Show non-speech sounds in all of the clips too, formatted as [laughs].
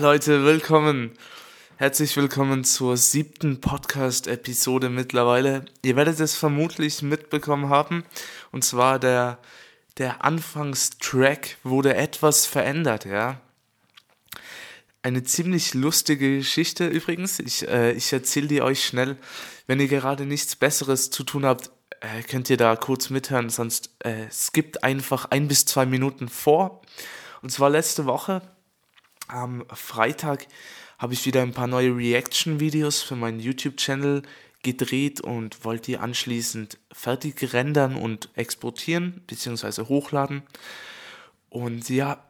Leute, willkommen. Herzlich willkommen zur siebten Podcast-Episode mittlerweile. Ihr werdet es vermutlich mitbekommen haben. Und zwar der, der Anfangstrack wurde etwas verändert, ja. Eine ziemlich lustige Geschichte übrigens. Ich, äh, ich erzähle die euch schnell. Wenn ihr gerade nichts Besseres zu tun habt, äh, könnt ihr da kurz mithören, sonst äh, skippt einfach ein bis zwei Minuten vor. Und zwar letzte Woche, am Freitag, habe ich wieder ein paar neue Reaction-Videos für meinen YouTube-Channel gedreht und wollte die anschließend fertig rendern und exportieren bzw. hochladen. Und ja,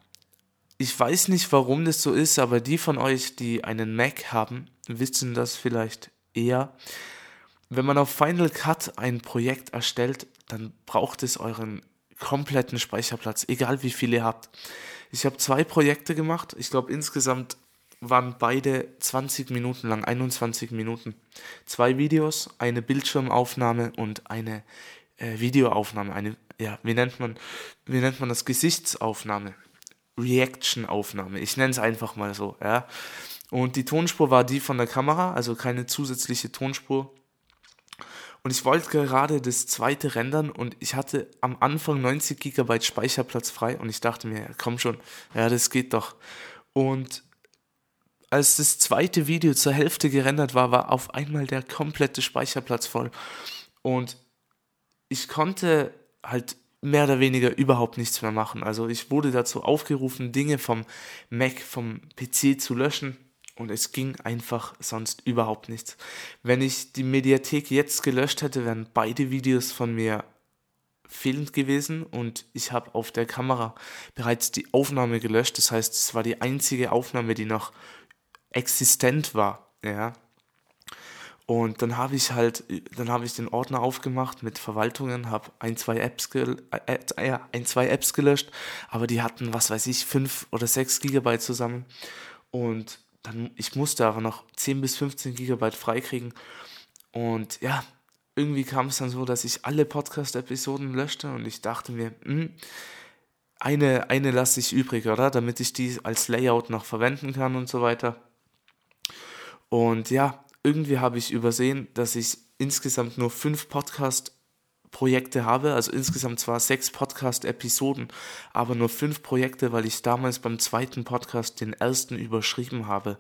ich weiß nicht, warum das so ist, aber die von euch, die einen Mac haben, wissen das vielleicht eher. Wenn man auf Final Cut ein Projekt erstellt, dann braucht es euren kompletten Speicherplatz, egal wie viele ihr habt. Ich habe zwei Projekte gemacht. Ich glaube, insgesamt waren beide 20 Minuten lang, 21 Minuten. Zwei Videos, eine Bildschirmaufnahme und eine äh, Videoaufnahme. Eine, ja, wie nennt man, wie nennt man das? Gesichtsaufnahme. Reaction-Aufnahme. Ich nenne es einfach mal so, ja. Und die Tonspur war die von der Kamera, also keine zusätzliche Tonspur. Und ich wollte gerade das zweite rendern und ich hatte am Anfang 90 GB Speicherplatz frei und ich dachte mir, ja, komm schon, ja, das geht doch. Und als das zweite Video zur Hälfte gerendert war, war auf einmal der komplette Speicherplatz voll. Und ich konnte halt mehr oder weniger überhaupt nichts mehr machen. Also ich wurde dazu aufgerufen, Dinge vom Mac, vom PC zu löschen und es ging einfach sonst überhaupt nichts. Wenn ich die Mediathek jetzt gelöscht hätte, wären beide Videos von mir fehlend gewesen und ich habe auf der Kamera bereits die Aufnahme gelöscht. Das heißt, es war die einzige Aufnahme, die noch existent war. Ja. Und dann habe ich halt, dann habe ich den Ordner aufgemacht mit Verwaltungen, habe ein, zwei Apps, äh, äh, ein, zwei Apps gelöscht, aber die hatten, was weiß ich, fünf oder sechs Gigabyte zusammen. Und dann, ich musste aber noch 10 bis 15 Gigabyte freikriegen. Und ja, irgendwie kam es dann so, dass ich alle Podcast-Episoden löschte und ich dachte mir, hm, eine, eine lasse ich übrig, oder? Damit ich die als Layout noch verwenden kann und so weiter. Und ja, irgendwie habe ich übersehen, dass ich insgesamt nur fünf Podcast-Projekte habe, also insgesamt zwar sechs Podcast-Episoden, aber nur fünf Projekte, weil ich damals beim zweiten Podcast den ersten überschrieben habe.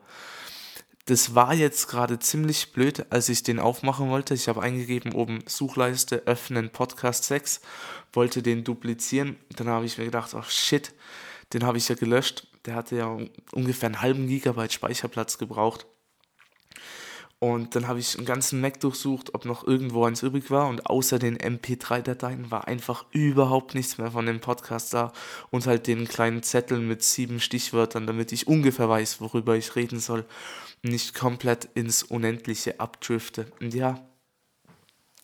Das war jetzt gerade ziemlich blöd, als ich den aufmachen wollte. Ich habe eingegeben oben Suchleiste öffnen Podcast 6, wollte den duplizieren. Dann habe ich mir gedacht, ach shit, den habe ich ja gelöscht. Der hatte ja ungefähr einen halben Gigabyte Speicherplatz gebraucht. Und dann habe ich einen ganzen Mac durchsucht, ob noch irgendwo eins übrig war. Und außer den MP3-Dateien war einfach überhaupt nichts mehr von dem Podcast da. Und halt den kleinen Zetteln mit sieben Stichwörtern, damit ich ungefähr weiß, worüber ich reden soll. Nicht komplett ins Unendliche abdrifte. Und ja,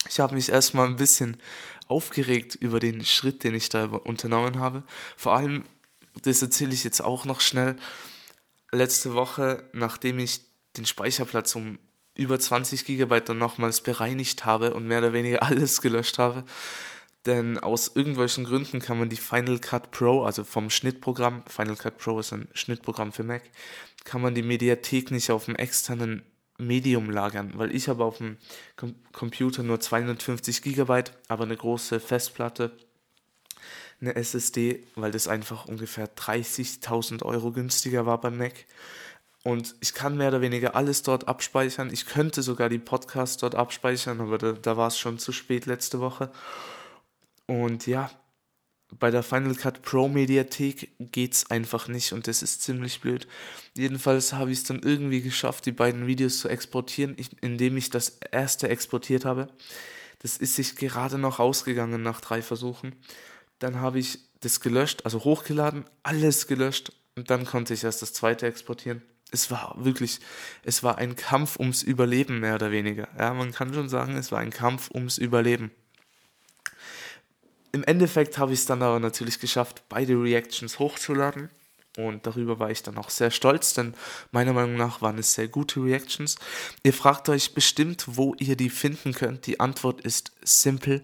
ich habe mich erstmal ein bisschen aufgeregt über den Schritt, den ich da unternommen habe. Vor allem, das erzähle ich jetzt auch noch schnell. Letzte Woche, nachdem ich den Speicherplatz um über 20 Gigabyte dann nochmals bereinigt habe und mehr oder weniger [laughs] alles gelöscht habe. Denn aus irgendwelchen Gründen kann man die Final Cut Pro, also vom Schnittprogramm, Final Cut Pro ist ein Schnittprogramm für Mac, kann man die Mediathek nicht auf dem externen Medium lagern, weil ich habe auf dem Com Computer nur 250 Gigabyte, aber eine große Festplatte, eine SSD, weil das einfach ungefähr 30.000 Euro günstiger war beim Mac. Und ich kann mehr oder weniger alles dort abspeichern. Ich könnte sogar die Podcasts dort abspeichern, aber da, da war es schon zu spät letzte Woche. Und ja, bei der Final Cut Pro Mediathek geht es einfach nicht und das ist ziemlich blöd. Jedenfalls habe ich es dann irgendwie geschafft, die beiden Videos zu exportieren, indem ich das erste exportiert habe. Das ist sich gerade noch ausgegangen nach drei Versuchen. Dann habe ich das gelöscht, also hochgeladen, alles gelöscht und dann konnte ich erst das zweite exportieren es war wirklich, es war ein Kampf ums Überleben, mehr oder weniger. Ja, man kann schon sagen, es war ein Kampf ums Überleben. Im Endeffekt habe ich es dann aber natürlich geschafft, beide Reactions hochzuladen. Und darüber war ich dann auch sehr stolz, denn meiner Meinung nach waren es sehr gute Reactions. Ihr fragt euch bestimmt, wo ihr die finden könnt. Die Antwort ist simpel.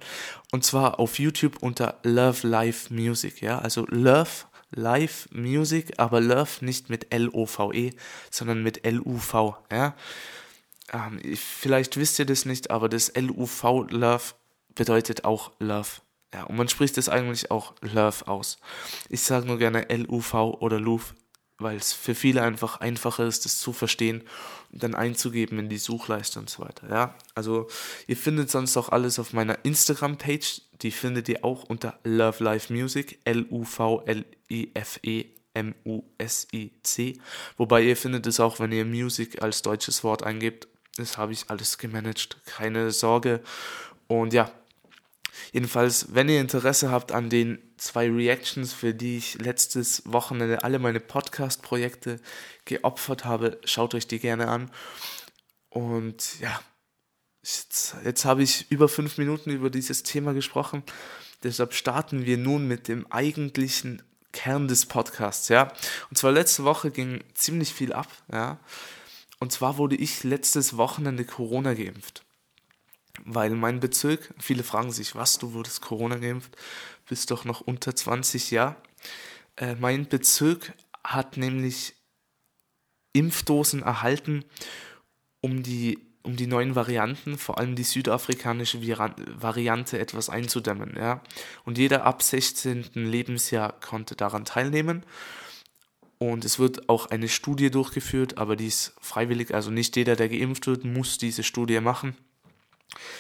Und zwar auf YouTube unter Love Live Music. Ja, also Love Live Music, aber Love nicht mit L-O-V-E, sondern mit L-U-V. Ja? Ähm, vielleicht wisst ihr das nicht, aber das L-U-V Love bedeutet auch Love. Ja, und man spricht es eigentlich auch Love aus. Ich sage nur gerne L-U-V oder Love, weil es für viele einfach einfacher ist, das zu verstehen und dann einzugeben in die Suchleiste und so weiter. Ja, also ihr findet sonst auch alles auf meiner Instagram-Page. Die findet ihr auch unter Love Life Music, L-U-V-L-I-F-E M-U-S-I-C. Wobei ihr findet es auch, wenn ihr Music als deutsches Wort eingebt. Das habe ich alles gemanagt, keine Sorge. Und ja, Jedenfalls, wenn ihr Interesse habt an den zwei Reactions, für die ich letztes Wochenende alle meine Podcast-Projekte geopfert habe, schaut euch die gerne an. Und ja, jetzt, jetzt habe ich über fünf Minuten über dieses Thema gesprochen. Deshalb starten wir nun mit dem eigentlichen Kern des Podcasts, ja. Und zwar letzte Woche ging ziemlich viel ab, ja. Und zwar wurde ich letztes Wochenende Corona geimpft weil mein Bezirk, viele fragen sich, was, du wurdest Corona geimpft, bist doch noch unter 20, ja. Äh, mein Bezirk hat nämlich Impfdosen erhalten, um die, um die neuen Varianten, vor allem die südafrikanische Variante, etwas einzudämmen, ja. Und jeder ab 16. Lebensjahr konnte daran teilnehmen. Und es wird auch eine Studie durchgeführt, aber die ist freiwillig, also nicht jeder, der geimpft wird, muss diese Studie machen.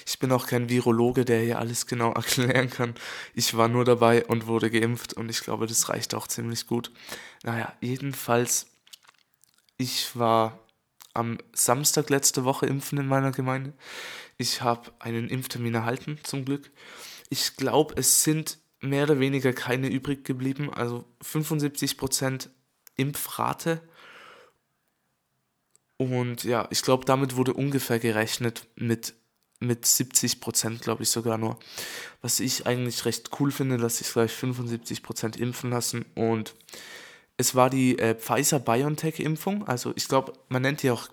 Ich bin auch kein Virologe, der hier alles genau [laughs] erklären kann. Ich war nur dabei und wurde geimpft und ich glaube, das reicht auch ziemlich gut. Naja, jedenfalls, ich war am Samstag letzte Woche impfen in meiner Gemeinde. Ich habe einen Impftermin erhalten, zum Glück. Ich glaube, es sind mehr oder weniger keine übrig geblieben. Also 75% Impfrate. Und ja, ich glaube, damit wurde ungefähr gerechnet mit mit 70 Prozent, glaube ich sogar nur. Was ich eigentlich recht cool finde, dass sich gleich 75 Prozent impfen lassen. Und es war die äh, Pfizer-BioNTech-Impfung. Also ich glaube, man nennt die auch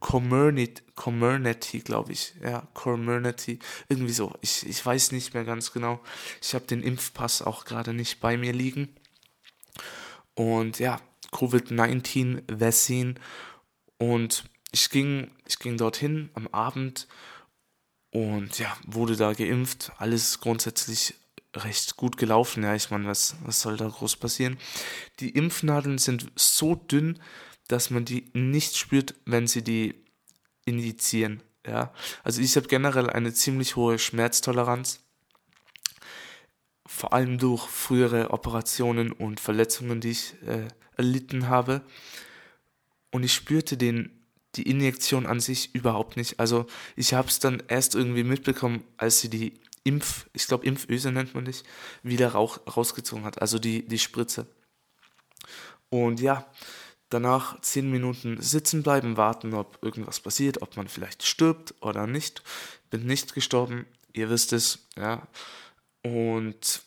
Comirnaty, glaube ich. Ja, Comirnaty. Irgendwie so. Ich, ich weiß nicht mehr ganz genau. Ich habe den Impfpass auch gerade nicht bei mir liegen. Und ja, Covid-19-Vaccine. Und ich ging, ich ging dorthin am Abend und ja, wurde da geimpft. Alles grundsätzlich recht gut gelaufen. Ja, ich meine, was, was soll da groß passieren? Die Impfnadeln sind so dünn, dass man die nicht spürt, wenn sie die injizieren. Ja, also ich habe generell eine ziemlich hohe Schmerztoleranz. Vor allem durch frühere Operationen und Verletzungen, die ich äh, erlitten habe. Und ich spürte den die Injektion an sich überhaupt nicht. Also ich habe es dann erst irgendwie mitbekommen, als sie die Impf, ich glaube Impföse nennt man dich, wieder rauch, rausgezogen hat, also die, die Spritze. Und ja, danach zehn Minuten sitzen bleiben, warten, ob irgendwas passiert, ob man vielleicht stirbt oder nicht. Bin nicht gestorben, ihr wisst es, ja. Und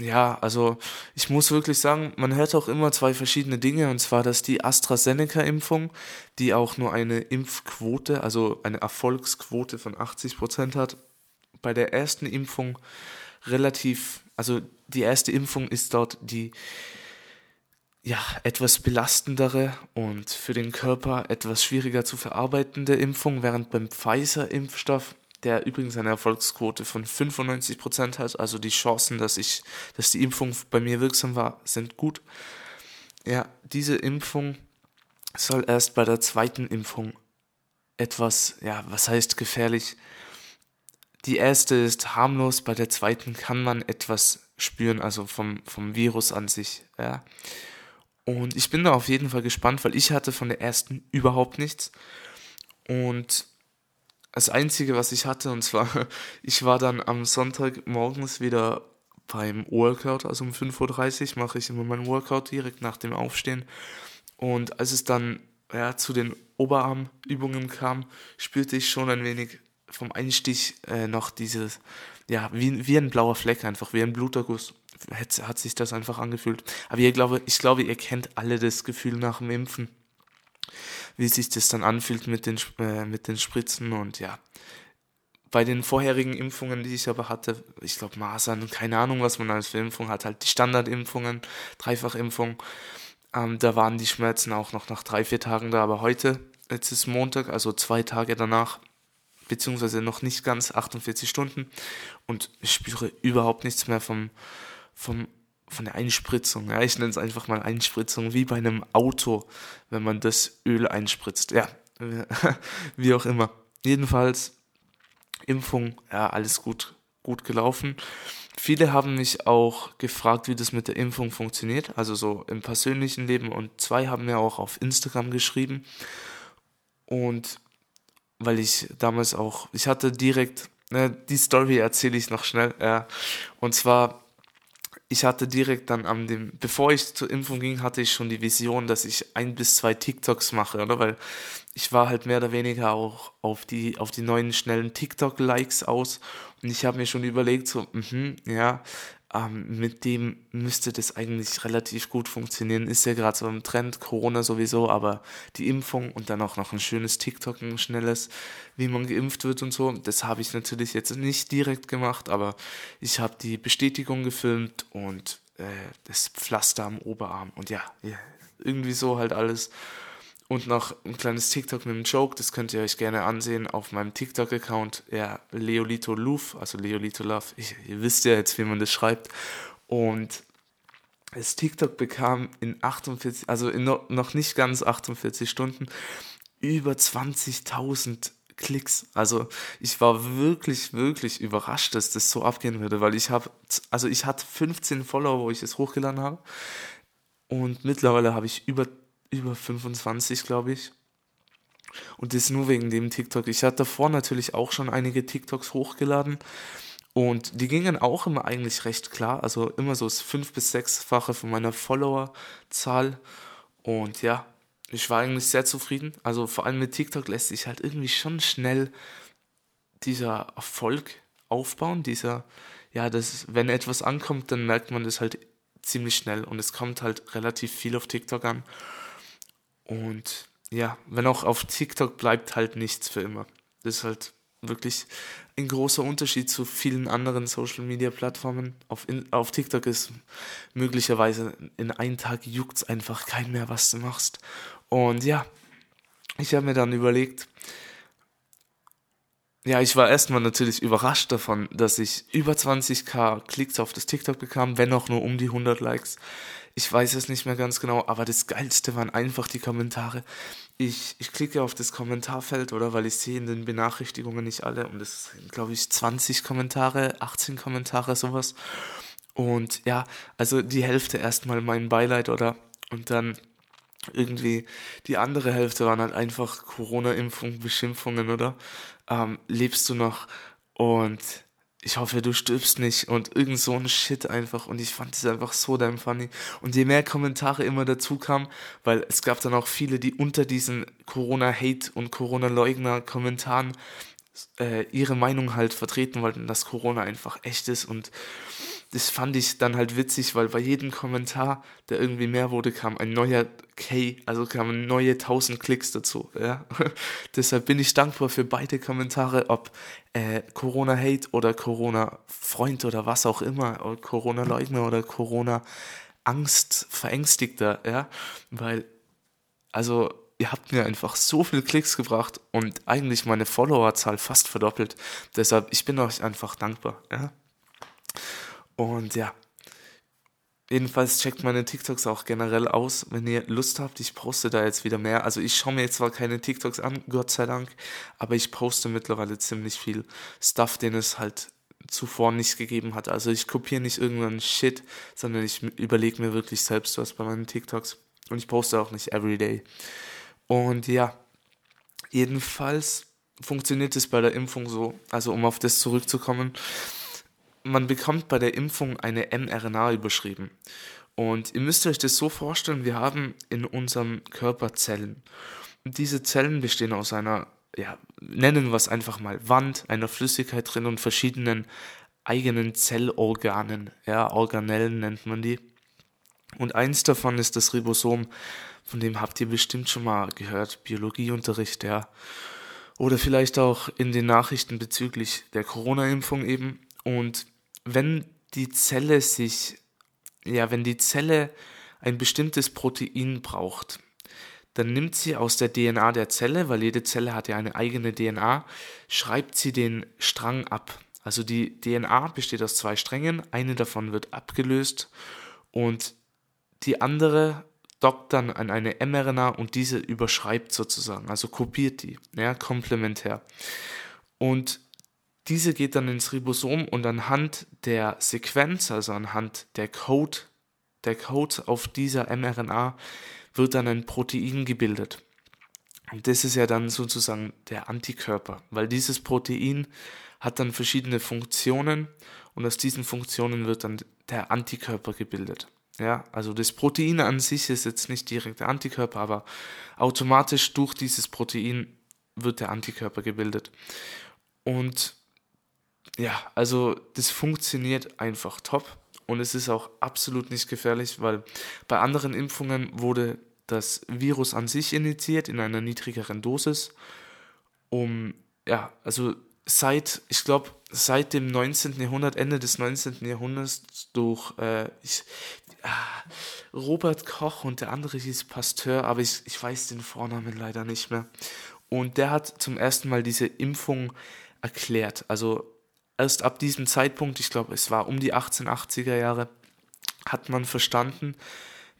ja, also ich muss wirklich sagen, man hört auch immer zwei verschiedene Dinge, und zwar, dass die AstraZeneca-Impfung, die auch nur eine Impfquote, also eine Erfolgsquote von 80% hat, bei der ersten Impfung relativ, also die erste Impfung ist dort die ja, etwas belastendere und für den Körper etwas schwieriger zu verarbeitende Impfung, während beim Pfizer-Impfstoff der übrigens eine Erfolgsquote von 95% hat. Also die Chancen, dass ich, dass die Impfung bei mir wirksam war, sind gut. Ja, diese Impfung soll erst bei der zweiten Impfung etwas, ja, was heißt gefährlich? Die erste ist harmlos, bei der zweiten kann man etwas spüren, also vom, vom Virus an sich, ja. Und ich bin da auf jeden Fall gespannt, weil ich hatte von der ersten überhaupt nichts. Und das Einzige, was ich hatte, und zwar, [laughs] ich war dann am Sonntag morgens wieder beim Workout, also um 5.30 Uhr mache ich immer meinen Workout direkt nach dem Aufstehen. Und als es dann ja, zu den Oberarmübungen kam, spürte ich schon ein wenig vom Einstich äh, noch dieses, ja, wie, wie ein blauer Fleck einfach, wie ein Bluterguss. Hat, hat sich das einfach angefühlt. Aber ihr glaube, ich glaube, ihr kennt alle das Gefühl nach dem Impfen wie sich das dann anfühlt mit den, äh, mit den Spritzen und ja, bei den vorherigen Impfungen, die ich aber hatte, ich glaube Masern, keine Ahnung, was man als für Impfung hat, halt die Standardimpfungen, Dreifachimpfung, ähm, da waren die Schmerzen auch noch nach drei, vier Tagen da, aber heute, jetzt ist Montag, also zwei Tage danach, beziehungsweise noch nicht ganz 48 Stunden und ich spüre überhaupt nichts mehr vom, vom von der Einspritzung. Ja, ich nenne es einfach mal Einspritzung, wie bei einem Auto, wenn man das Öl einspritzt. Ja, [laughs] wie auch immer. Jedenfalls, Impfung, ja, alles gut, gut gelaufen. Viele haben mich auch gefragt, wie das mit der Impfung funktioniert, also so im persönlichen Leben. Und zwei haben mir auch auf Instagram geschrieben. Und weil ich damals auch, ich hatte direkt, ne, die Story erzähle ich noch schnell. Ja. Und zwar ich hatte direkt dann am dem, bevor ich zur Impfung ging, hatte ich schon die Vision, dass ich ein bis zwei TikToks mache, oder? Weil ich war halt mehr oder weniger auch auf die, auf die neuen schnellen TikTok-Likes aus und ich habe mir schon überlegt, so, mh, ja, ähm, mit dem müsste das eigentlich relativ gut funktionieren. Ist ja gerade so im Trend, Corona sowieso, aber die Impfung und dann auch noch ein schönes TikTok, ein schnelles, wie man geimpft wird und so. Das habe ich natürlich jetzt nicht direkt gemacht, aber ich habe die Bestätigung gefilmt und äh, das Pflaster am Oberarm und ja, ja, irgendwie so halt alles. Und noch ein kleines TikTok mit einem Joke, das könnt ihr euch gerne ansehen auf meinem TikTok-Account, ja, Leolito Love, also Leolito Love, ich, ihr wisst ja jetzt, wie man das schreibt. Und das TikTok bekam in 48, also in no, noch nicht ganz 48 Stunden über 20.000 Klicks. Also ich war wirklich, wirklich überrascht, dass das so abgehen würde, weil ich habe, also ich hatte 15 Follower, wo ich es hochgeladen habe. Und mittlerweile habe ich über über 25, glaube ich. Und das nur wegen dem TikTok. Ich hatte davor natürlich auch schon einige TikToks hochgeladen. Und die gingen auch immer eigentlich recht klar. Also immer so das fünf- bis sechsfache von meiner Followerzahl. Und ja, ich war eigentlich sehr zufrieden. Also vor allem mit TikTok lässt sich halt irgendwie schon schnell dieser Erfolg aufbauen. Dieser, ja, das, wenn etwas ankommt, dann merkt man das halt ziemlich schnell. Und es kommt halt relativ viel auf TikTok an. Und ja, wenn auch auf TikTok bleibt halt nichts für immer. Das ist halt wirklich ein großer Unterschied zu vielen anderen Social Media Plattformen. Auf, in, auf TikTok ist möglicherweise in einem Tag juckt es einfach kein mehr, was du machst. Und ja, ich habe mir dann überlegt, ja, ich war erstmal natürlich überrascht davon, dass ich über 20k Klicks auf das TikTok bekam, wenn auch nur um die 100 Likes. Ich weiß es nicht mehr ganz genau, aber das Geilste waren einfach die Kommentare. Ich, ich klicke auf das Kommentarfeld, oder weil ich sehe in den Benachrichtigungen nicht alle und es sind, glaube ich, 20 Kommentare, 18 Kommentare, sowas. Und ja, also die Hälfte erstmal mein Beileid, oder? Und dann irgendwie die andere Hälfte waren halt einfach Corona-Impfung, Beschimpfungen, oder? Ähm, lebst du noch? Und ich hoffe, du stirbst nicht und irgend so ein Shit einfach und ich fand es einfach so damn funny. Und je mehr Kommentare immer dazu kamen, weil es gab dann auch viele, die unter diesen Corona-Hate und Corona-Leugner-Kommentaren äh, ihre Meinung halt vertreten wollten, dass Corona einfach echt ist und das fand ich dann halt witzig, weil bei jedem Kommentar, der irgendwie mehr wurde, kam ein neuer K, also kamen neue 1000 Klicks dazu. Ja? [laughs] Deshalb bin ich dankbar für beide Kommentare, ob äh, Corona-Hate oder Corona-Freund oder was auch immer, Corona-Leugner oder Corona-Angst, Verängstigter, ja, weil, also ihr habt mir einfach so viele Klicks gebracht und eigentlich meine Followerzahl fast verdoppelt. Deshalb, ich bin euch einfach dankbar, ja. Und ja, jedenfalls checkt meine TikToks auch generell aus, wenn ihr Lust habt. Ich poste da jetzt wieder mehr. Also ich schaue mir jetzt zwar keine TikToks an, Gott sei Dank, aber ich poste mittlerweile ziemlich viel Stuff, den es halt zuvor nicht gegeben hat. Also ich kopiere nicht irgendeinen Shit, sondern ich überlege mir wirklich selbst was bei meinen TikToks. Und ich poste auch nicht everyday. Und ja, jedenfalls funktioniert es bei der Impfung so, also um auf das zurückzukommen, man bekommt bei der Impfung eine mRNA überschrieben. Und ihr müsst euch das so vorstellen, wir haben in unserem Körper Zellen. Und diese Zellen bestehen aus einer, ja, nennen wir es einfach mal Wand, einer Flüssigkeit drin und verschiedenen eigenen Zellorganen. Ja, Organellen nennt man die. Und eins davon ist das Ribosom, von dem habt ihr bestimmt schon mal gehört, Biologieunterricht, ja. oder vielleicht auch in den Nachrichten bezüglich der Corona-Impfung eben. Und wenn die Zelle sich, ja, wenn die Zelle ein bestimmtes Protein braucht, dann nimmt sie aus der DNA der Zelle, weil jede Zelle hat ja eine eigene DNA, schreibt sie den Strang ab. Also die DNA besteht aus zwei Strängen, eine davon wird abgelöst und die andere dockt dann an eine mRNA und diese überschreibt sozusagen, also kopiert die, ja, komplementär. Und diese geht dann ins Ribosom und anhand der Sequenz, also anhand der Code, der Code auf dieser mRNA wird dann ein Protein gebildet. Und das ist ja dann sozusagen der Antikörper, weil dieses Protein hat dann verschiedene Funktionen und aus diesen Funktionen wird dann der Antikörper gebildet. Ja, also das Protein an sich ist jetzt nicht direkt der Antikörper, aber automatisch durch dieses Protein wird der Antikörper gebildet. Und ja, also das funktioniert einfach top und es ist auch absolut nicht gefährlich, weil bei anderen Impfungen wurde das Virus an sich initiiert in einer niedrigeren Dosis, um ja, also seit, ich glaube, seit dem 19. Jahrhundert, Ende des 19. Jahrhunderts durch äh, ich, ah, Robert Koch und der andere hieß Pasteur, aber ich, ich weiß den Vornamen leider nicht mehr. Und der hat zum ersten Mal diese Impfung erklärt. Also erst ab diesem Zeitpunkt, ich glaube, es war um die 1880er Jahre, hat man verstanden,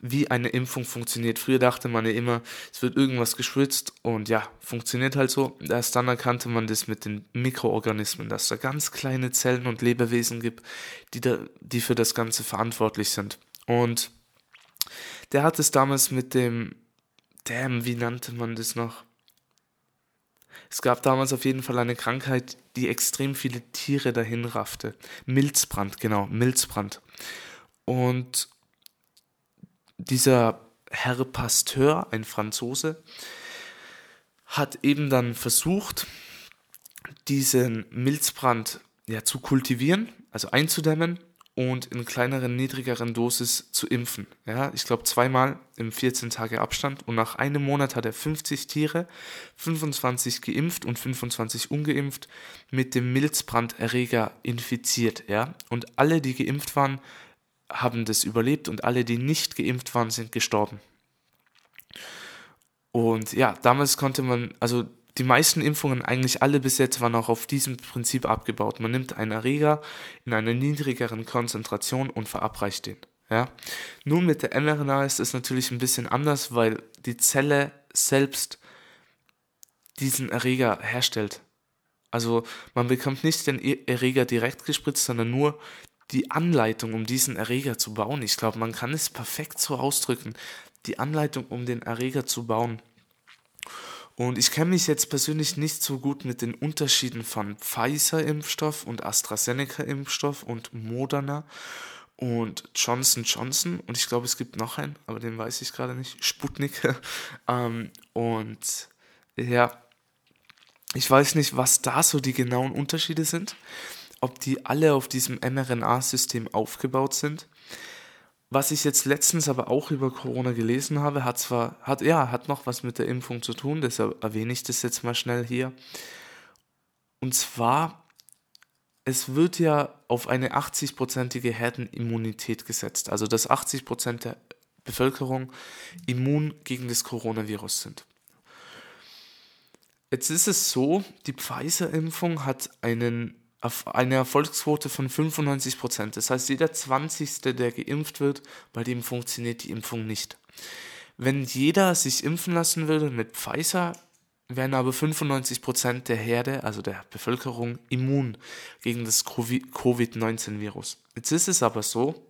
wie eine Impfung funktioniert. Früher dachte man ja immer, es wird irgendwas geschwitzt und ja, funktioniert halt so. Erst dann erkannte man das mit den Mikroorganismen, dass da ganz kleine Zellen und Lebewesen gibt, die, da, die für das Ganze verantwortlich sind. Und der hat es damals mit dem, damn, wie nannte man das noch? Es gab damals auf jeden Fall eine Krankheit, die extrem viele Tiere dahin raffte. Milzbrand, genau, Milzbrand. Und dieser Herr Pasteur, ein Franzose, hat eben dann versucht, diesen Milzbrand ja, zu kultivieren, also einzudämmen und in kleineren, niedrigeren Dosis zu impfen. Ja, ich glaube zweimal im 14 Tage Abstand und nach einem Monat hat er 50 Tiere, 25 geimpft und 25 ungeimpft mit dem Milzbranderreger infiziert. Ja, und alle, die geimpft waren, haben das überlebt und alle, die nicht geimpft waren, sind gestorben. Und ja, damals konnte man, also die meisten Impfungen, eigentlich alle bis jetzt, waren auch auf diesem Prinzip abgebaut. Man nimmt einen Erreger in einer niedrigeren Konzentration und verabreicht den. Ja? Nun mit der mRNA ist es natürlich ein bisschen anders, weil die Zelle selbst diesen Erreger herstellt. Also man bekommt nicht den Erreger direkt gespritzt, sondern nur die Anleitung, um diesen Erreger zu bauen. Ich glaube, man kann es perfekt so ausdrücken. Die Anleitung, um den Erreger zu bauen. Und ich kenne mich jetzt persönlich nicht so gut mit den Unterschieden von Pfizer-Impfstoff und AstraZeneca-Impfstoff und Moderna und Johnson Johnson. Und ich glaube, es gibt noch einen, aber den weiß ich gerade nicht. Sputnik. [laughs] ähm, und ja, ich weiß nicht, was da so die genauen Unterschiede sind ob die alle auf diesem mRNA-System aufgebaut sind. Was ich jetzt letztens aber auch über Corona gelesen habe, hat zwar, hat, ja, hat noch was mit der Impfung zu tun, deshalb erwähne ich das jetzt mal schnell hier. Und zwar, es wird ja auf eine 80-prozentige Herdenimmunität gesetzt, also dass 80 Prozent der Bevölkerung immun gegen das Coronavirus sind. Jetzt ist es so, die Pfizer-Impfung hat einen eine Erfolgsquote von 95 Prozent. Das heißt, jeder 20. der geimpft wird, bei dem funktioniert die Impfung nicht. Wenn jeder sich impfen lassen würde mit Pfizer, wären aber 95 Prozent der Herde, also der Bevölkerung, immun gegen das Covid-19-Virus. Jetzt ist es aber so,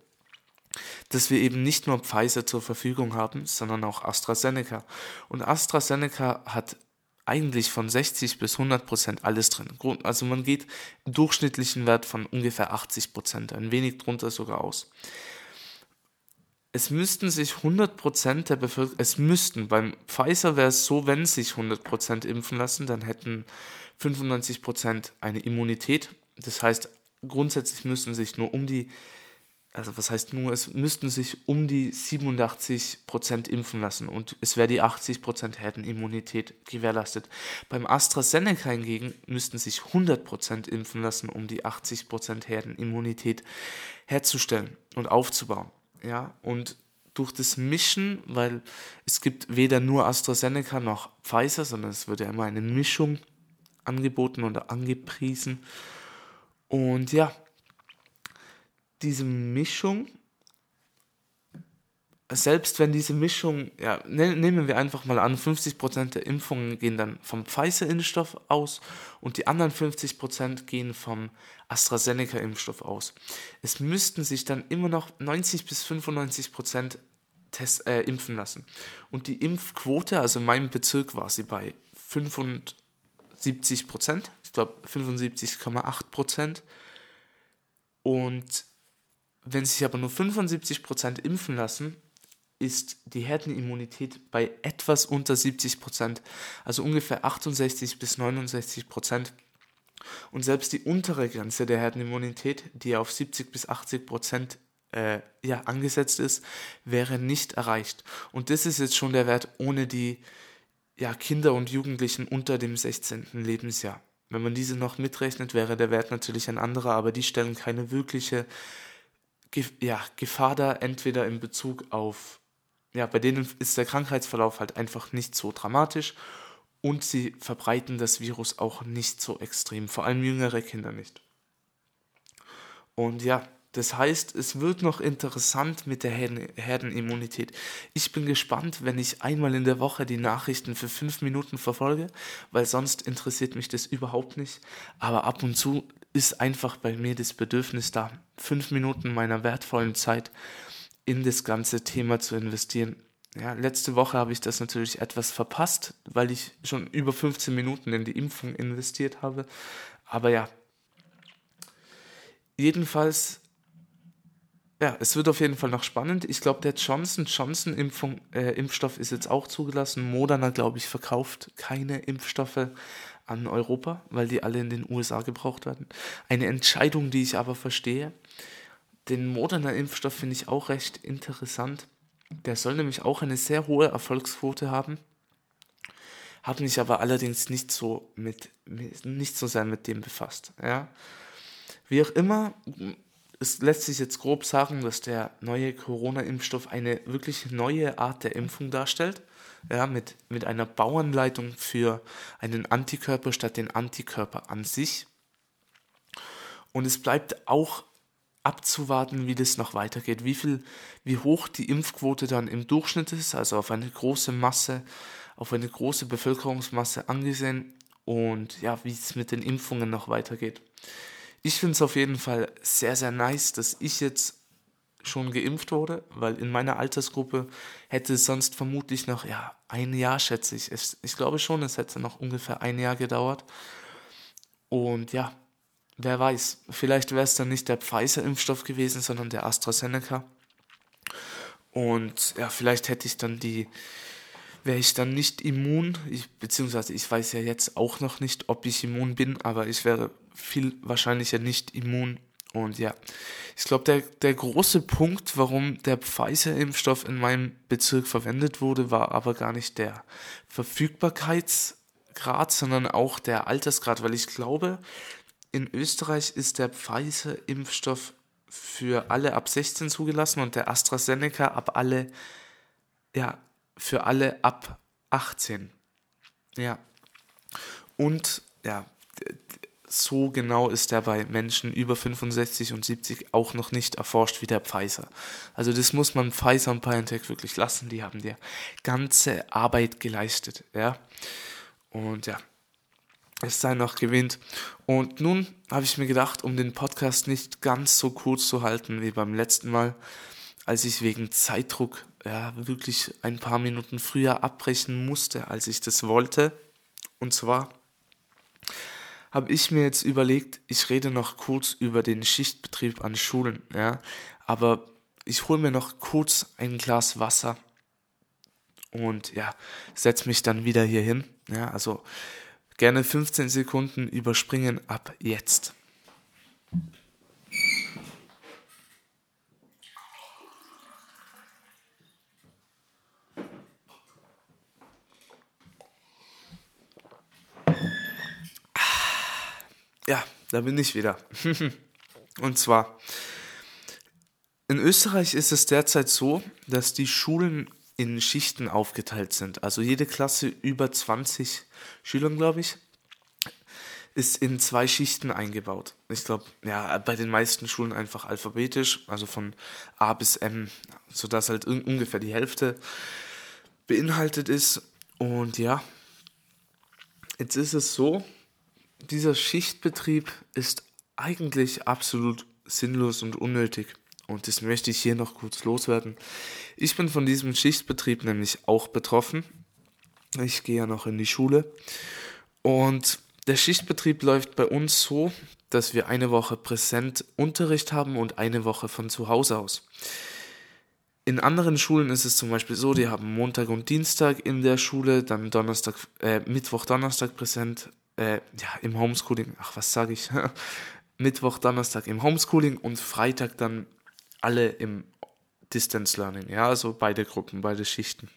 dass wir eben nicht nur Pfizer zur Verfügung haben, sondern auch AstraZeneca. Und AstraZeneca hat eigentlich von 60 bis 100 Prozent alles drin. Also man geht im durchschnittlichen Wert von ungefähr 80 Prozent, ein wenig drunter sogar aus. Es müssten sich 100 Prozent der Bevölkerung, es müssten, beim Pfizer wäre es so, wenn sich 100 Prozent impfen lassen, dann hätten 95 Prozent eine Immunität. Das heißt, grundsätzlich müssten sich nur um die also was heißt nur, es müssten sich um die 87% impfen lassen und es wäre die 80% Herdenimmunität gewährleistet. Beim AstraZeneca hingegen müssten sich 100% impfen lassen, um die 80% Herdenimmunität herzustellen und aufzubauen. Ja, und durch das Mischen, weil es gibt weder nur AstraZeneca noch Pfizer, sondern es wird ja immer eine Mischung angeboten oder angepriesen. Und ja, diese Mischung, selbst wenn diese Mischung, ja, ne, nehmen wir einfach mal an, 50% der Impfungen gehen dann vom Pfizer-Impfstoff aus und die anderen 50% gehen vom AstraZeneca-Impfstoff aus. Es müssten sich dann immer noch 90 bis 95% Test, äh, impfen lassen. Und die Impfquote, also in meinem Bezirk war sie bei 75% ich glaube 75,8% Und wenn sich aber nur 75% impfen lassen, ist die Herdenimmunität bei etwas unter 70% also ungefähr 68 bis 69% Und selbst die untere Grenze der Herdenimmunität, die auf 70 bis 80% äh, ja, angesetzt ist, wäre nicht erreicht. Und das ist jetzt schon der Wert ohne die ja, Kinder und Jugendlichen unter dem 16. Lebensjahr. Wenn man diese noch mitrechnet, wäre der Wert natürlich ein anderer, aber die stellen keine wirkliche ja, Gefahr dar, entweder in Bezug auf, ja, bei denen ist der Krankheitsverlauf halt einfach nicht so dramatisch und sie verbreiten das Virus auch nicht so extrem, vor allem jüngere Kinder nicht. Und ja, das heißt, es wird noch interessant mit der Herden Herdenimmunität. Ich bin gespannt, wenn ich einmal in der Woche die Nachrichten für fünf Minuten verfolge, weil sonst interessiert mich das überhaupt nicht. Aber ab und zu ist einfach bei mir das Bedürfnis da, fünf Minuten meiner wertvollen Zeit in das ganze Thema zu investieren. Ja, letzte Woche habe ich das natürlich etwas verpasst, weil ich schon über 15 Minuten in die Impfung investiert habe. Aber ja, jedenfalls ja, es wird auf jeden Fall noch spannend. Ich glaube, der Johnson-Johnson-Impfstoff äh, ist jetzt auch zugelassen. Moderna, glaube ich, verkauft keine Impfstoffe an Europa, weil die alle in den USA gebraucht werden. Eine Entscheidung, die ich aber verstehe. Den Moderna-Impfstoff finde ich auch recht interessant. Der soll nämlich auch eine sehr hohe Erfolgsquote haben. Habe mich aber allerdings nicht so mit, nicht so sehr mit dem befasst. Ja. Wie auch immer, es lässt sich jetzt grob sagen, dass der neue Corona-Impfstoff eine wirklich neue Art der Impfung darstellt. Ja, mit, mit einer Bauanleitung für einen Antikörper statt den Antikörper an sich. Und es bleibt auch abzuwarten, wie das noch weitergeht, wie viel, wie hoch die Impfquote dann im Durchschnitt ist, also auf eine große Masse, auf eine große Bevölkerungsmasse angesehen und ja, wie es mit den Impfungen noch weitergeht ich finde es auf jeden Fall sehr, sehr nice, dass ich jetzt schon geimpft wurde, weil in meiner Altersgruppe hätte es sonst vermutlich noch, ja, ein Jahr schätze ich. Ich glaube schon, es hätte noch ungefähr ein Jahr gedauert. Und ja, wer weiß, vielleicht wäre es dann nicht der Pfizer-Impfstoff gewesen, sondern der AstraZeneca. Und ja, vielleicht hätte ich dann die, wäre ich dann nicht immun, ich, beziehungsweise ich weiß ja jetzt auch noch nicht, ob ich immun bin, aber ich wäre viel wahrscheinlicher nicht immun. Und ja, ich glaube, der, der große Punkt, warum der Pfizer-Impfstoff in meinem Bezirk verwendet wurde, war aber gar nicht der Verfügbarkeitsgrad, sondern auch der Altersgrad, weil ich glaube, in Österreich ist der Pfizer-Impfstoff für alle ab 16 zugelassen und der AstraZeneca ab alle, ja, für alle ab 18. Ja. Und ja, so genau ist der bei Menschen über 65 und 70 auch noch nicht erforscht wie der Pfizer. Also das muss man Pfizer und BioNTech wirklich lassen. Die haben dir ganze Arbeit geleistet, ja. Und ja, es sei noch gewinnt. Und nun habe ich mir gedacht, um den Podcast nicht ganz so kurz zu halten wie beim letzten Mal, als ich wegen Zeitdruck ja wirklich ein paar Minuten früher abbrechen musste, als ich das wollte. Und zwar habe ich mir jetzt überlegt, ich rede noch kurz über den Schichtbetrieb an Schulen, ja, aber ich hole mir noch kurz ein Glas Wasser und ja, setze mich dann wieder hier hin, ja, also gerne 15 Sekunden überspringen ab jetzt. Ja, da bin ich wieder. Und zwar, in Österreich ist es derzeit so, dass die Schulen in Schichten aufgeteilt sind. Also jede Klasse über 20 Schülern, glaube ich, ist in zwei Schichten eingebaut. Ich glaube, ja, bei den meisten Schulen einfach alphabetisch, also von A bis M, sodass halt ungefähr die Hälfte beinhaltet ist. Und ja, jetzt ist es so, dieser Schichtbetrieb ist eigentlich absolut sinnlos und unnötig. Und das möchte ich hier noch kurz loswerden. Ich bin von diesem Schichtbetrieb nämlich auch betroffen. Ich gehe ja noch in die Schule. Und der Schichtbetrieb läuft bei uns so, dass wir eine Woche präsent Unterricht haben und eine Woche von zu Hause aus. In anderen Schulen ist es zum Beispiel so, die haben Montag und Dienstag in der Schule, dann Donnerstag, äh, Mittwoch, Donnerstag präsent, äh, ja, im Homeschooling, ach, was sage ich? [laughs] Mittwoch, Donnerstag im Homeschooling und Freitag dann alle im Distance Learning, ja, also beide Gruppen, beide Schichten.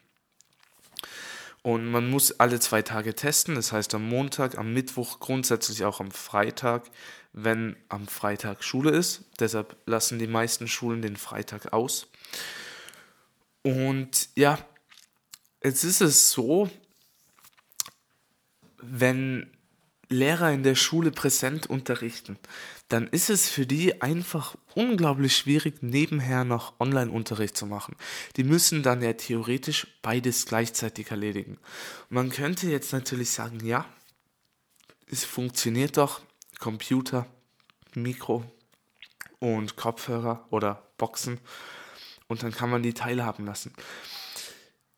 Und man muss alle zwei Tage testen, das heißt am Montag, am Mittwoch, grundsätzlich auch am Freitag, wenn am Freitag Schule ist. Deshalb lassen die meisten Schulen den Freitag aus. Und ja, jetzt ist es so, wenn Lehrer in der Schule präsent unterrichten, dann ist es für die einfach unglaublich schwierig, nebenher noch Online-Unterricht zu machen. Die müssen dann ja theoretisch beides gleichzeitig erledigen. Man könnte jetzt natürlich sagen, ja, es funktioniert doch, Computer, Mikro und Kopfhörer oder Boxen und dann kann man die teilhaben lassen.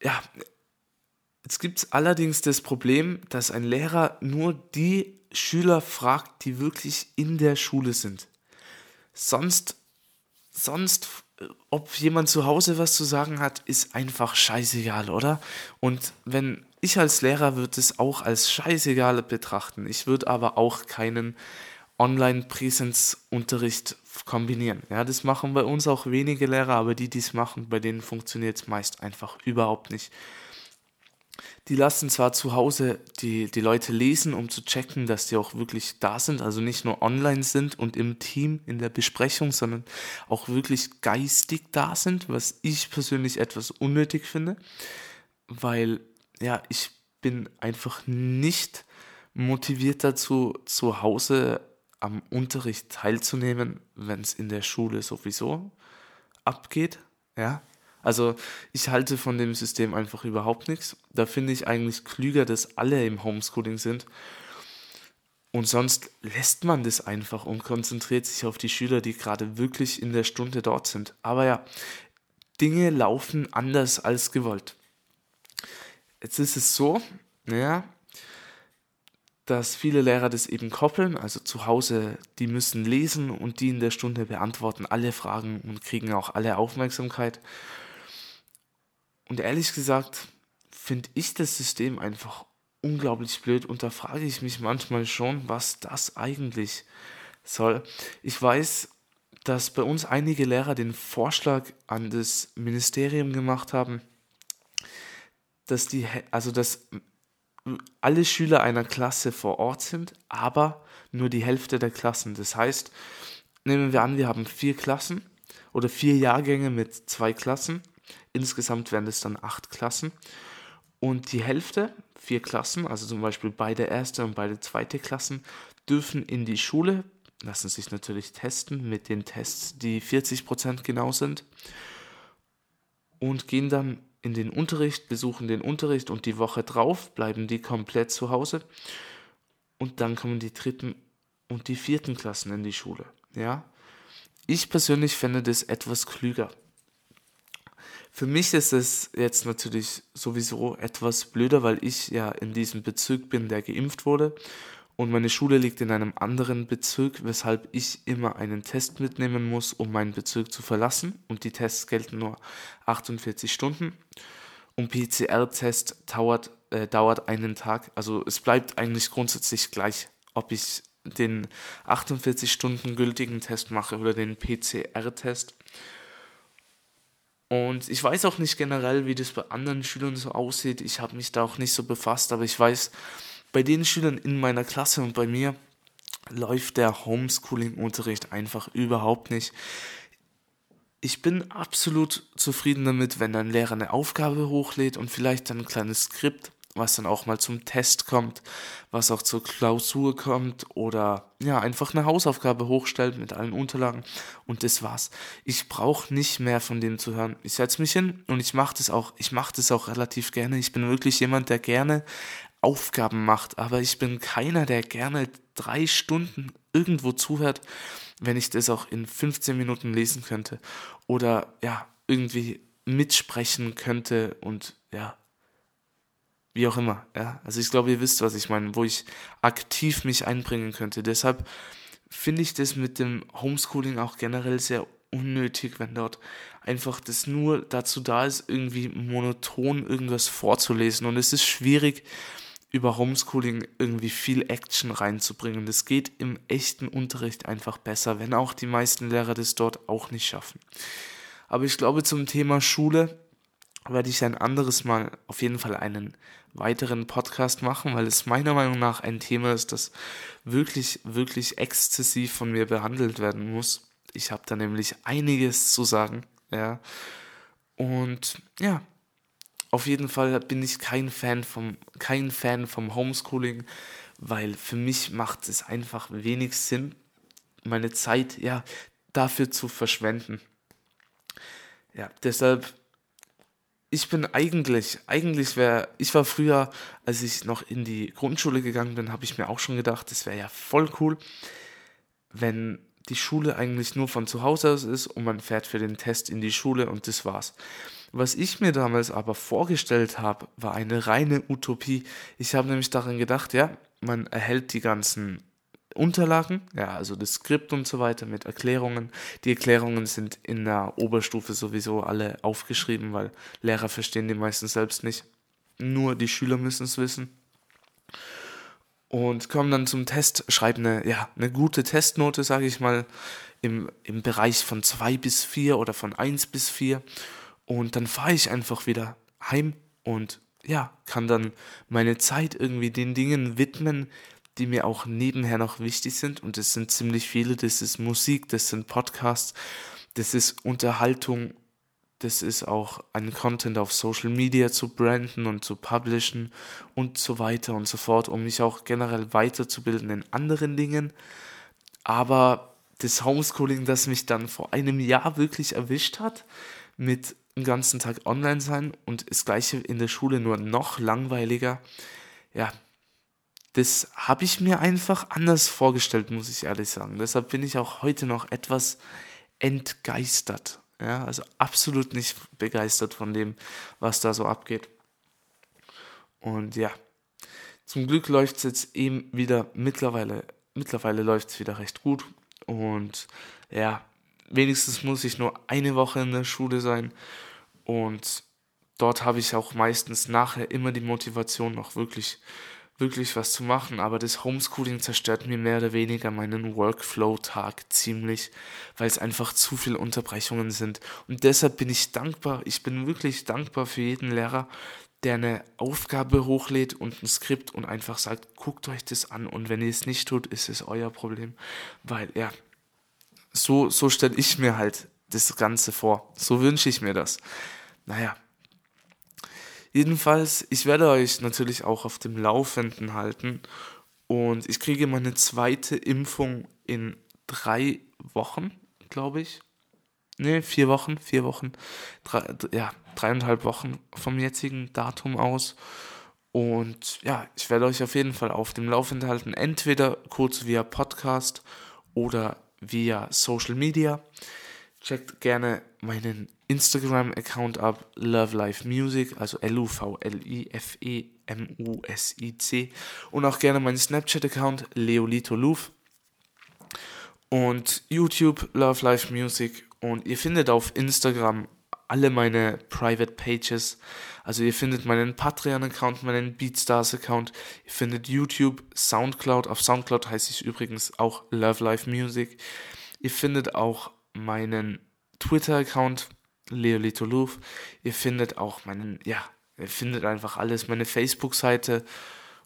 Ja, Jetzt gibt es allerdings das Problem, dass ein Lehrer nur die Schüler fragt, die wirklich in der Schule sind. Sonst, sonst, ob jemand zu Hause was zu sagen hat, ist einfach scheißegal, oder? Und wenn ich als Lehrer würde es auch als scheißegal betrachten. Ich würde aber auch keinen Online-Präsenzunterricht kombinieren. Ja, das machen bei uns auch wenige Lehrer, aber die, die es machen, bei denen funktioniert es meist einfach überhaupt nicht die lassen zwar zu Hause die, die Leute lesen, um zu checken, dass die auch wirklich da sind, also nicht nur online sind und im Team in der Besprechung, sondern auch wirklich geistig da sind, was ich persönlich etwas unnötig finde, weil ja, ich bin einfach nicht motiviert dazu, zu Hause am Unterricht teilzunehmen, wenn es in der Schule sowieso abgeht. Ja, also ich halte von dem System einfach überhaupt nichts. Da finde ich eigentlich klüger, dass alle im Homeschooling sind. Und sonst lässt man das einfach und konzentriert sich auf die Schüler, die gerade wirklich in der Stunde dort sind. Aber ja, Dinge laufen anders als gewollt. Jetzt ist es so, ja, dass viele Lehrer das eben koppeln, also zu Hause, die müssen lesen und die in der Stunde beantworten alle Fragen und kriegen auch alle Aufmerksamkeit. Und ehrlich gesagt finde ich das System einfach unglaublich blöd und da frage ich mich manchmal schon, was das eigentlich soll. Ich weiß, dass bei uns einige Lehrer den Vorschlag an das Ministerium gemacht haben, dass die, also dass alle Schüler einer Klasse vor Ort sind, aber nur die Hälfte der Klassen. Das heißt, nehmen wir an, wir haben vier Klassen oder vier Jahrgänge mit zwei Klassen Insgesamt wären es dann acht Klassen. Und die Hälfte, vier Klassen, also zum Beispiel beide erste und beide zweite Klassen, dürfen in die Schule, lassen sich natürlich testen mit den Tests, die 40% genau sind, und gehen dann in den Unterricht, besuchen den Unterricht und die Woche drauf bleiben die komplett zu Hause. Und dann kommen die dritten und die vierten Klassen in die Schule. Ja? Ich persönlich fände das etwas klüger. Für mich ist es jetzt natürlich sowieso etwas blöder, weil ich ja in diesem Bezirk bin, der geimpft wurde. Und meine Schule liegt in einem anderen Bezirk, weshalb ich immer einen Test mitnehmen muss, um meinen Bezirk zu verlassen. Und die Tests gelten nur 48 Stunden. Und PCR-Test dauert, äh, dauert einen Tag. Also es bleibt eigentlich grundsätzlich gleich, ob ich den 48 Stunden gültigen Test mache oder den PCR-Test. Und ich weiß auch nicht generell, wie das bei anderen Schülern so aussieht. Ich habe mich da auch nicht so befasst, aber ich weiß, bei den Schülern in meiner Klasse und bei mir läuft der Homeschooling-Unterricht einfach überhaupt nicht. Ich bin absolut zufrieden damit, wenn ein Lehrer eine Aufgabe hochlädt und vielleicht ein kleines Skript was dann auch mal zum Test kommt, was auch zur Klausur kommt oder ja, einfach eine Hausaufgabe hochstellt mit allen Unterlagen und das war's. Ich brauche nicht mehr von dem zu hören. Ich setze mich hin und ich mache das auch, ich mache das auch relativ gerne. Ich bin wirklich jemand, der gerne Aufgaben macht, aber ich bin keiner, der gerne drei Stunden irgendwo zuhört, wenn ich das auch in 15 Minuten lesen könnte oder ja, irgendwie mitsprechen könnte und ja, wie auch immer. Ja? Also ich glaube, ihr wisst, was ich meine, wo ich aktiv mich einbringen könnte. Deshalb finde ich das mit dem Homeschooling auch generell sehr unnötig, wenn dort einfach das nur dazu da ist, irgendwie monoton irgendwas vorzulesen. Und es ist schwierig, über Homeschooling irgendwie viel Action reinzubringen. Das geht im echten Unterricht einfach besser, wenn auch die meisten Lehrer das dort auch nicht schaffen. Aber ich glaube, zum Thema Schule werde ich ein anderes Mal auf jeden Fall einen weiteren Podcast machen, weil es meiner Meinung nach ein Thema ist, das wirklich, wirklich exzessiv von mir behandelt werden muss. Ich habe da nämlich einiges zu sagen, ja. Und ja, auf jeden Fall bin ich kein Fan vom, kein Fan vom Homeschooling, weil für mich macht es einfach wenig Sinn, meine Zeit ja dafür zu verschwenden. Ja, deshalb ich bin eigentlich, eigentlich wäre, ich war früher, als ich noch in die Grundschule gegangen bin, habe ich mir auch schon gedacht, das wäre ja voll cool, wenn die Schule eigentlich nur von zu Hause aus ist und man fährt für den Test in die Schule und das war's. Was ich mir damals aber vorgestellt habe, war eine reine Utopie. Ich habe nämlich daran gedacht, ja, man erhält die ganzen Unterlagen, ja, also das Skript und so weiter mit Erklärungen. Die Erklärungen sind in der Oberstufe sowieso alle aufgeschrieben, weil Lehrer verstehen die meistens selbst nicht. Nur die Schüler müssen es wissen. Und kommen dann zum Test, schreiben eine, ja, eine gute Testnote, sage ich mal, im, im Bereich von 2 bis 4 oder von 1 bis 4. Und dann fahre ich einfach wieder heim und ja, kann dann meine Zeit irgendwie den Dingen widmen, die mir auch nebenher noch wichtig sind. Und es sind ziemlich viele. Das ist Musik, das sind Podcasts, das ist Unterhaltung, das ist auch ein Content auf Social Media zu branden und zu publishen und so weiter und so fort, um mich auch generell weiterzubilden in anderen Dingen. Aber das Homeschooling, das mich dann vor einem Jahr wirklich erwischt hat, mit dem ganzen Tag online sein und das gleiche in der Schule nur noch langweiliger, ja, das habe ich mir einfach anders vorgestellt, muss ich ehrlich sagen. Deshalb bin ich auch heute noch etwas entgeistert. Ja, also absolut nicht begeistert von dem, was da so abgeht. Und ja, zum Glück läuft es jetzt eben wieder mittlerweile, mittlerweile läuft es wieder recht gut. Und ja, wenigstens muss ich nur eine Woche in der Schule sein. Und dort habe ich auch meistens nachher immer die Motivation, noch wirklich wirklich was zu machen, aber das Homeschooling zerstört mir mehr oder weniger meinen Workflow-Tag ziemlich, weil es einfach zu viele Unterbrechungen sind. Und deshalb bin ich dankbar, ich bin wirklich dankbar für jeden Lehrer, der eine Aufgabe hochlädt und ein Skript und einfach sagt, guckt euch das an und wenn ihr es nicht tut, ist es euer Problem. Weil, ja, so, so stelle ich mir halt das Ganze vor. So wünsche ich mir das. Naja, Jedenfalls, ich werde euch natürlich auch auf dem Laufenden halten und ich kriege meine zweite Impfung in drei Wochen, glaube ich. Ne, vier Wochen, vier Wochen, drei, ja, dreieinhalb Wochen vom jetzigen Datum aus. Und ja, ich werde euch auf jeden Fall auf dem Laufenden halten, entweder kurz via Podcast oder via Social Media. Checkt gerne meinen Instagram-Account ab, Love Life Music, also L-U-V-L-I-F-E-M-U-S-I-C. Und auch gerne meinen Snapchat-Account, Leolito Luf. Und YouTube, Love Life Music. Und ihr findet auf Instagram alle meine Private Pages. Also ihr findet meinen Patreon-Account, meinen Beatstars-Account. Ihr findet YouTube, Soundcloud. Auf Soundcloud heiße ich übrigens auch Love Life Music. Ihr findet auch meinen Twitter-Account, Leolito Louvre. Ihr findet auch meinen, ja, ihr findet einfach alles, meine Facebook-Seite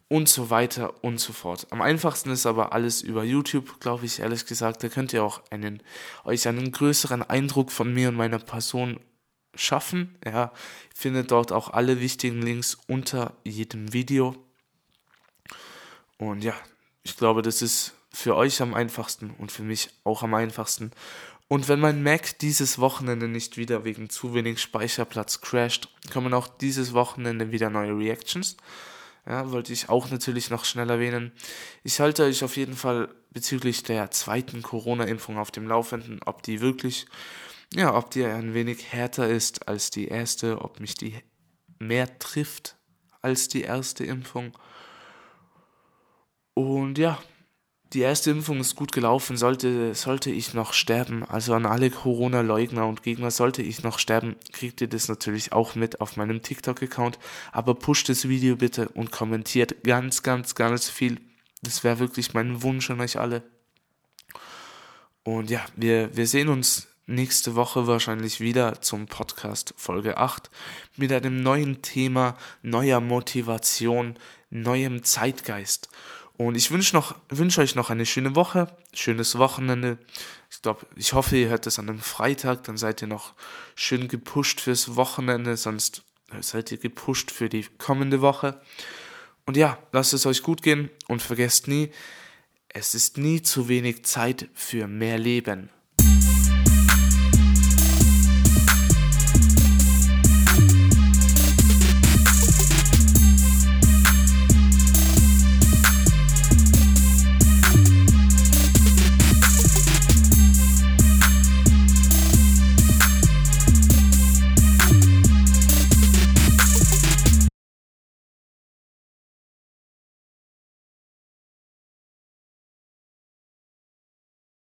und so weiter und so fort. Am einfachsten ist aber alles über YouTube, glaube ich, ehrlich gesagt. Da könnt ihr auch einen, euch einen größeren Eindruck von mir und meiner Person schaffen. Ja, findet dort auch alle wichtigen Links unter jedem Video. Und ja, ich glaube, das ist für euch am einfachsten und für mich auch am einfachsten. Und wenn mein Mac dieses Wochenende nicht wieder wegen zu wenig Speicherplatz crasht, kommen auch dieses Wochenende wieder neue Reactions. Ja, wollte ich auch natürlich noch schnell erwähnen. Ich halte euch auf jeden Fall bezüglich der zweiten Corona-Impfung auf dem Laufenden, ob die wirklich, ja, ob die ein wenig härter ist als die erste, ob mich die mehr trifft als die erste Impfung. Und ja, die erste Impfung ist gut gelaufen, sollte, sollte ich noch sterben, also an alle Corona-Leugner und Gegner, sollte ich noch sterben, kriegt ihr das natürlich auch mit auf meinem TikTok-Account, aber pusht das Video bitte und kommentiert ganz, ganz, ganz viel. Das wäre wirklich mein Wunsch an euch alle. Und ja, wir, wir sehen uns nächste Woche wahrscheinlich wieder zum Podcast Folge 8 mit einem neuen Thema, neuer Motivation, neuem Zeitgeist. Und ich wünsche noch, wünsche euch noch eine schöne Woche, schönes Wochenende. Ich glaube, ich hoffe, ihr hört das an einem Freitag, dann seid ihr noch schön gepusht fürs Wochenende, sonst seid ihr gepusht für die kommende Woche. Und ja, lasst es euch gut gehen und vergesst nie, es ist nie zu wenig Zeit für mehr Leben.